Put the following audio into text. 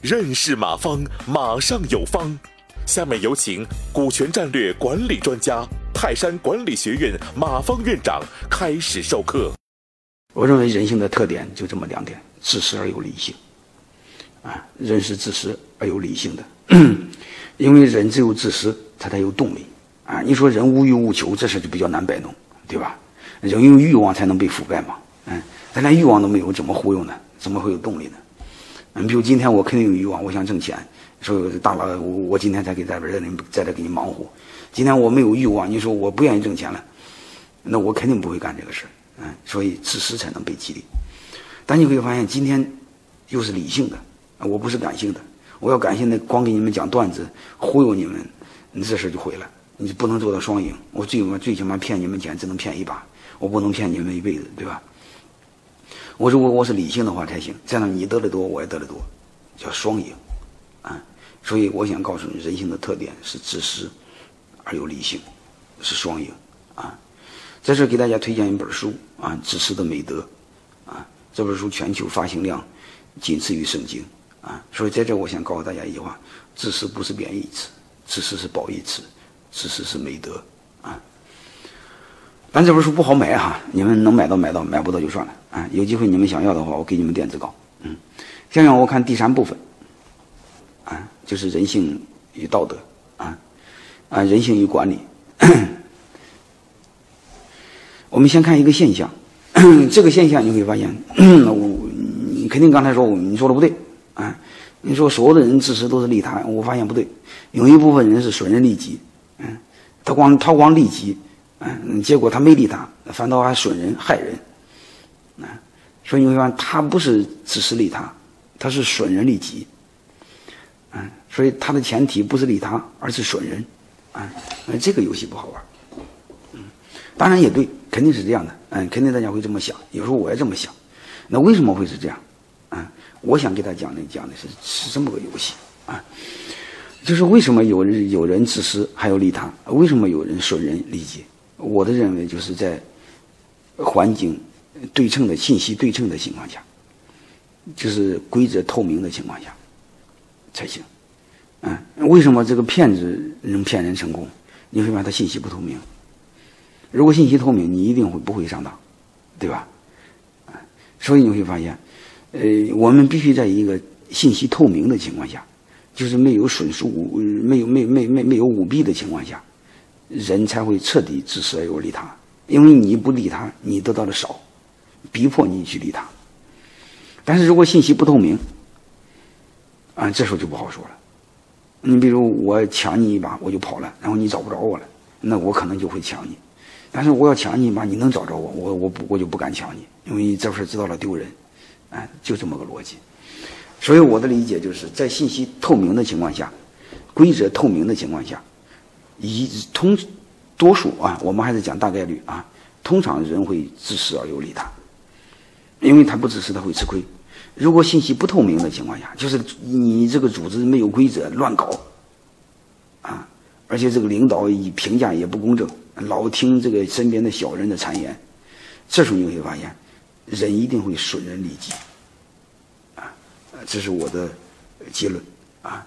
认识马方，马上有方。下面有请股权战略管理专家、泰山管理学院马方院长开始授课。我认为人性的特点就这么两点：自私而有理性。啊，人是自私而有理性的，因为人只有自私，他才有动力。啊，你说人无欲无求，这事就比较难摆弄，对吧？人有欲望才能被腐败嘛。嗯，他连欲望都没有，怎么忽悠呢？怎么会有动力呢？嗯，比如今天我肯定有欲望，我想挣钱。说大佬，我我今天才给在这里在这给你忙活。今天我没有欲望，你说我不愿意挣钱了，那我肯定不会干这个事儿嗯，所以自私才能被激励。但你会发现，今天又是理性的，我不是感性的。我要感性的，光给你们讲段子，忽悠你们，你这事就毁了。你不能做到双赢。我最起码最起码骗你们钱，只能骗一把，我不能骗你们一辈子，对吧？我如果我是理性的话才行，这样你得的多，我也得的多，叫双赢，啊！所以我想告诉你，人性的特点是自私而有理性，是双赢，啊！在这给大家推荐一本书啊，《自私的美德》，啊，这本书全球发行量仅次于圣经，啊！所以在这我想告诉大家一句话：自私不是贬义词，自私是褒义词，自私是美德，啊！但这本书不好买哈，你们能买到买到，买不到就算了。啊，有机会你们想要的话，我给你们电子稿。嗯，下面我看第三部分，啊，就是人性与道德，啊，啊，人性与管理。我们先看一个现象，这个现象你会发现，我你肯定刚才说我你说的不对，啊，你说所有的人自私都是利他，我发现不对，有一部分人是损人利己，嗯，他光他光利己，嗯，结果他没利他，反倒还损人害人。啊，所以你会发现，他不是自私利他，他是损人利己。嗯，所以他的前提不是利他，而是损人。啊，那这个游戏不好玩。嗯，当然也对，肯定是这样的。嗯，肯定大家会这么想，有时候我也这么想。那为什么会是这样？啊，我想给他讲的讲的是是这么个游戏。啊，就是为什么有人有人自私还有利他？为什么有人损人利己？我的认为就是在环境。对称的信息对称的情况下，就是规则透明的情况下才行。嗯，为什么这个骗子能骗人成功？你会发现他信息不透明。如果信息透明，你一定会不会上当，对吧？所以你会发现，呃，我们必须在一个信息透明的情况下，就是没有损失、没有、没、没、没、没有舞弊的情况下，人才会彻底自私而有利他。因为你不利他，你得到的少。逼迫你去利他，但是如果信息不透明，啊，这时候就不好说了。你比如我抢你一把，我就跑了，然后你找不着我了，那我可能就会抢你。但是我要抢你一把，你能找着我，我我不我就不敢抢你，因为这事知道了丢人，哎，就这么个逻辑。所以我的理解就是在信息透明的情况下，规则透明的情况下，一通多数啊，我们还是讲大概率啊，通常人会自私而有利他。因为他不自私，他会吃亏。如果信息不透明的情况下，就是你这个组织没有规则，乱搞，啊，而且这个领导以评价也不公正，老听这个身边的小人的谗言，这时候你会发现，人一定会损人利己，啊，这是我的结论，啊。